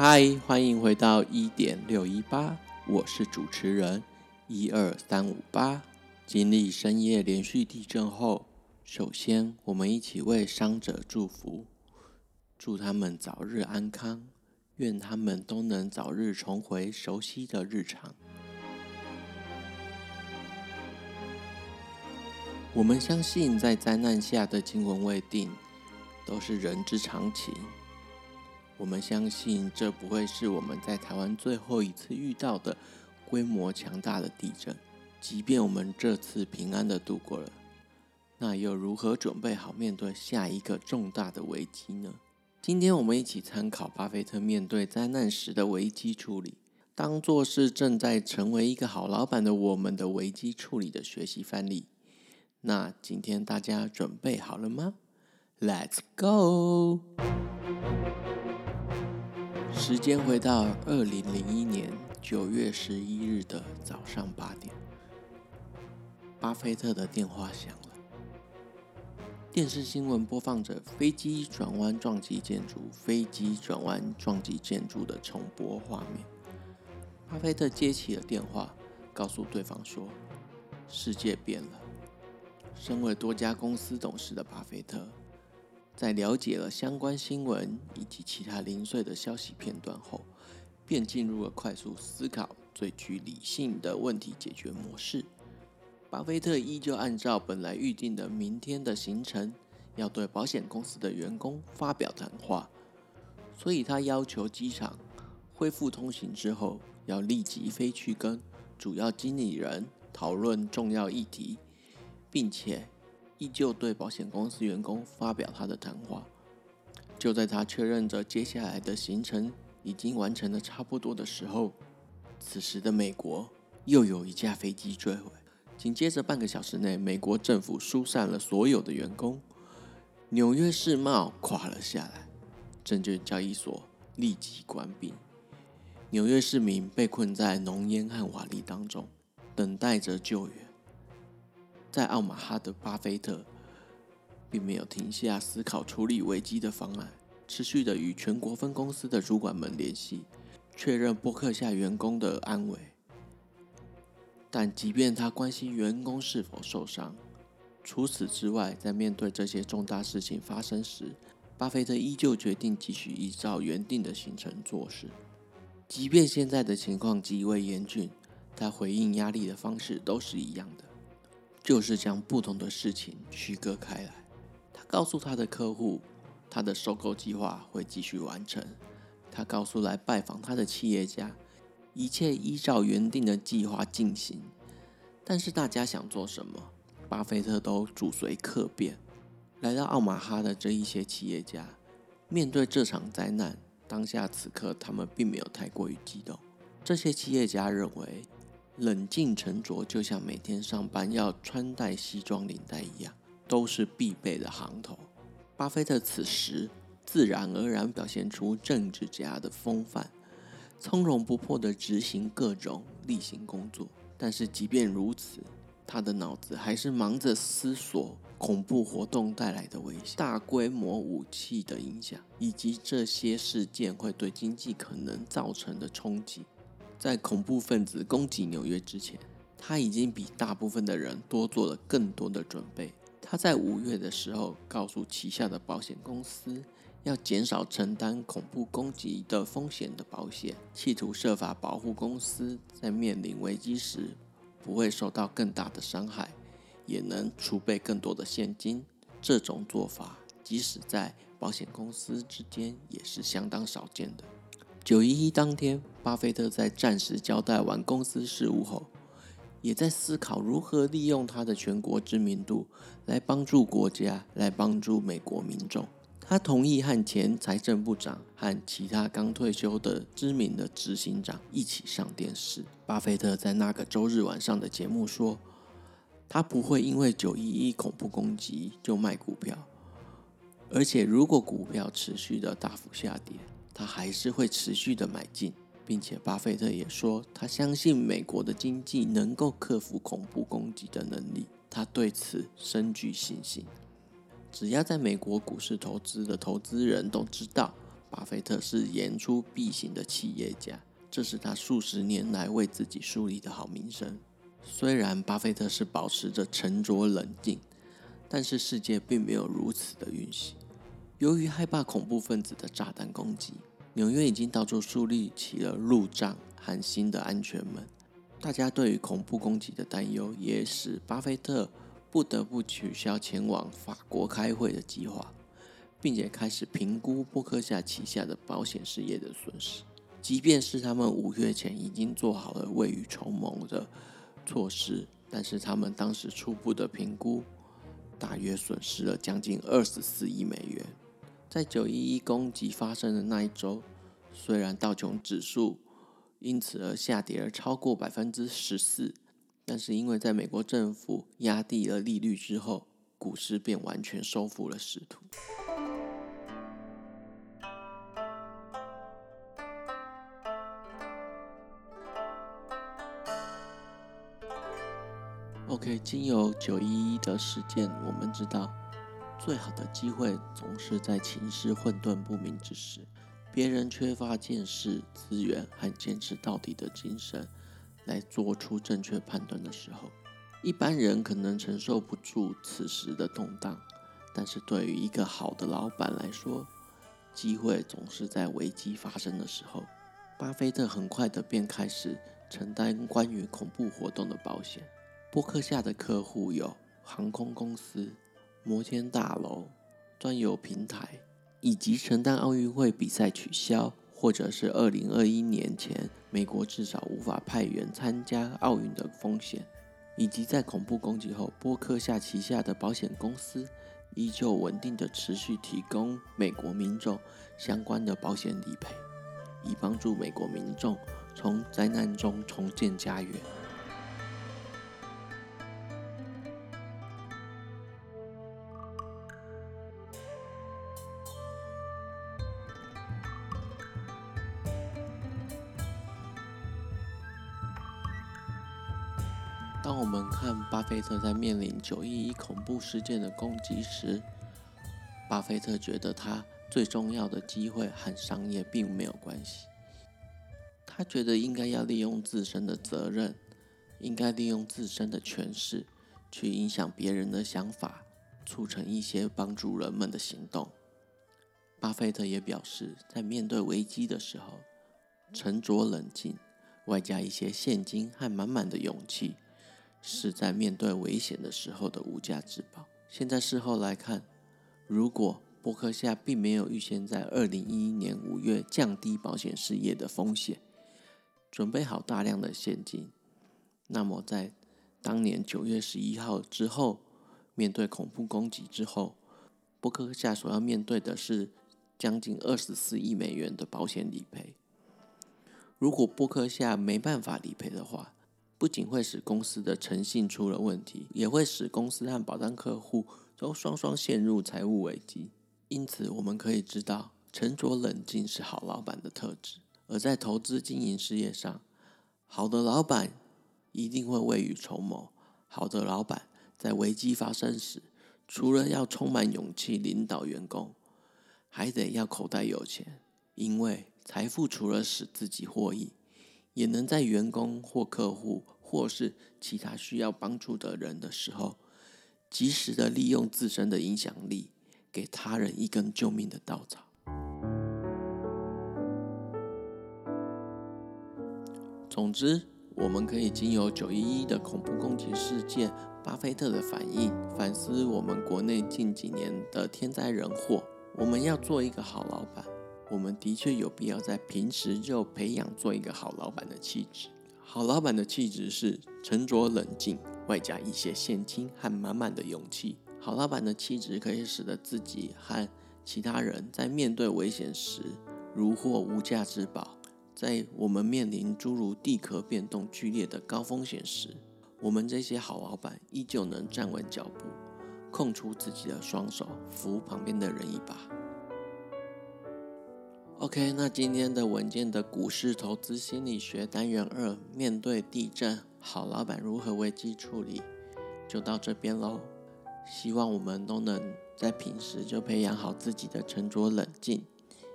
嗨，欢迎回到一点六一八，我是主持人一二三五八。经历深夜连续地震后，首先我们一起为伤者祝福，祝他们早日安康，愿他们都能早日重回熟悉的日常。我们相信，在灾难下的惊魂未定，都是人之常情。我们相信，这不会是我们在台湾最后一次遇到的规模强大的地震。即便我们这次平安的度过了，那又如何准备好面对下一个重大的危机呢？今天我们一起参考巴菲特面对灾难时的危机处理，当做是正在成为一个好老板的我们的危机处理的学习范例。那今天大家准备好了吗？Let's go！时间回到二零零一年九月十一日的早上八点，巴菲特的电话响了。电视新闻播放着飞机转弯撞击建筑、飞机转弯撞击建筑的重播画面。巴菲特接起了电话，告诉对方说：“世界变了。”身为多家公司董事的巴菲特，在了解了相关新闻以及其他零碎的消息片段后，便进入了快速思考、最具理性的问题解决模式。巴菲特依旧按照本来预定的明天的行程，要对保险公司的员工发表谈话，所以他要求机场恢复通行之后，要立即飞去跟主要经理人讨论重要议题。并且依旧对保险公司员工发表他的谈话。就在他确认着接下来的行程已经完成的差不多的时候，此时的美国又有一架飞机坠毁。紧接着半个小时内，美国政府疏散了所有的员工，纽约世贸垮了下来，证券交易所立即关闭，纽约市民被困在浓烟和瓦砾当中，等待着救援。在奥马哈的巴菲特，并没有停下思考处理危机的方案，持续的与全国分公司的主管们联系，确认波克夏员工的安危。但即便他关心员工是否受伤，除此之外，在面对这些重大事情发生时，巴菲特依旧决定继续依照原定的行程做事。即便现在的情况极为严峻，他回应压力的方式都是一样的。就是将不同的事情区隔开来。他告诉他的客户，他的收购计划会继续完成。他告诉来拜访他的企业家，一切依照原定的计划进行。但是大家想做什么，巴菲特都主随客便。来到奥马哈的这一些企业家，面对这场灾难，当下此刻他们并没有太过于激动。这些企业家认为。冷静沉着，就像每天上班要穿戴西装领带一样，都是必备的行头。巴菲特此时自然而然表现出政治家的风范，从容不迫地执行各种例行工作。但是即便如此，他的脑子还是忙着思索恐怖活动带来的危险、大规模武器的影响，以及这些事件会对经济可能造成的冲击。在恐怖分子攻击纽约之前，他已经比大部分的人多做了更多的准备。他在五月的时候告诉旗下的保险公司，要减少承担恐怖攻击的风险的保险，企图设法保护公司在面临危机时不会受到更大的伤害，也能储备更多的现金。这种做法，即使在保险公司之间也是相当少见的。九一一当天，巴菲特在暂时交代完公司事务后，也在思考如何利用他的全国知名度来帮助国家，来帮助美国民众。他同意和前财政部长和其他刚退休的知名的执行长一起上电视。巴菲特在那个周日晚上的节目说，他不会因为九一一恐怖攻击就卖股票，而且如果股票持续的大幅下跌。他还是会持续的买进，并且巴菲特也说，他相信美国的经济能够克服恐怖攻击的能力，他对此深具信心。只要在美国股市投资的投资人都知道，巴菲特是言出必行的企业家，这是他数十年来为自己树立的好名声。虽然巴菲特是保持着沉着冷静，但是世界并没有如此的运行。由于害怕恐怖分子的炸弹攻击，纽约已经到处树立起了路障和新的安全门。大家对于恐怖攻击的担忧，也使巴菲特不得不取消前往法国开会的计划，并且开始评估波克夏旗下的保险事业的损失。即便是他们五月前已经做好了未雨绸缪的措施，但是他们当时初步的评估，大约损失了将近二十四亿美元。在九一一攻击发生的那一周，虽然道琼指数因此而下跌了超过百分之十四，但是因为在美国政府压低了利率之后，股市便完全收复了失土。OK，经由九一一的事件，我们知道。最好的机会总是在情势混沌不明之时，别人缺乏见识、资源和坚持到底的精神来做出正确判断的时候。一般人可能承受不住此时的动荡，但是对于一个好的老板来说，机会总是在危机发生的时候。巴菲特很快的便开始承担关于恐怖活动的保险。波克夏的客户有航空公司。摩天大楼、专有平台，以及承担奥运会比赛取消，或者是二零二一年前美国至少无法派员参加奥运的风险，以及在恐怖攻击后，波克夏旗下的保险公司依旧稳定的持续提供美国民众相关的保险理赔，以帮助美国民众从灾难中重建家园。当我们看巴菲特在面临九一一恐怖事件的攻击时，巴菲特觉得他最重要的机会和商业并没有关系。他觉得应该要利用自身的责任，应该利用自身的权势去影响别人的想法，促成一些帮助人们的行动。巴菲特也表示，在面对危机的时候，沉着冷静，外加一些现金和满满的勇气。是在面对危险的时候的无价之宝。现在事后来看，如果波克夏并没有预先在二零一一年五月降低保险事业的风险，准备好大量的现金，那么在当年九月十一号之后，面对恐怖攻击之后，波克夏所要面对的是将近二十四亿美元的保险理赔。如果波克夏没办法理赔的话，不仅会使公司的诚信出了问题，也会使公司和保单客户都双双陷入财务危机。因此，我们可以知道，沉着冷静是好老板的特质。而在投资经营事业上，好的老板一定会未雨绸缪。好的老板在危机发生时，除了要充满勇气领导员工，还得要口袋有钱，因为财富除了使自己获益。也能在员工或客户或是其他需要帮助的人的时候，及时的利用自身的影响力，给他人一根救命的稻草。总之，我们可以经由九一一的恐怖攻击事件、巴菲特的反应，反思我们国内近几年的天灾人祸。我们要做一个好老板。我们的确有必要在平时就培养做一个好老板的气质。好老板的气质是沉着冷静，外加一些现金和满满的勇气。好老板的气质可以使得自己和其他人在面对危险时如获无价之宝。在我们面临诸如地壳变动剧烈的高风险时，我们这些好老板依旧能站稳脚步，空出自己的双手，扶旁边的人一把。OK，那今天的稳健的股市投资心理学单元二，面对地震，好老板如何危机处理，就到这边喽。希望我们都能在平时就培养好自己的沉着冷静，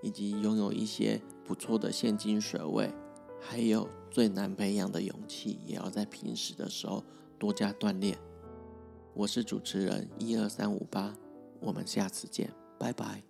以及拥有一些不错的现金水位，还有最难培养的勇气，也要在平时的时候多加锻炼。我是主持人一二三五八，我们下次见，拜拜。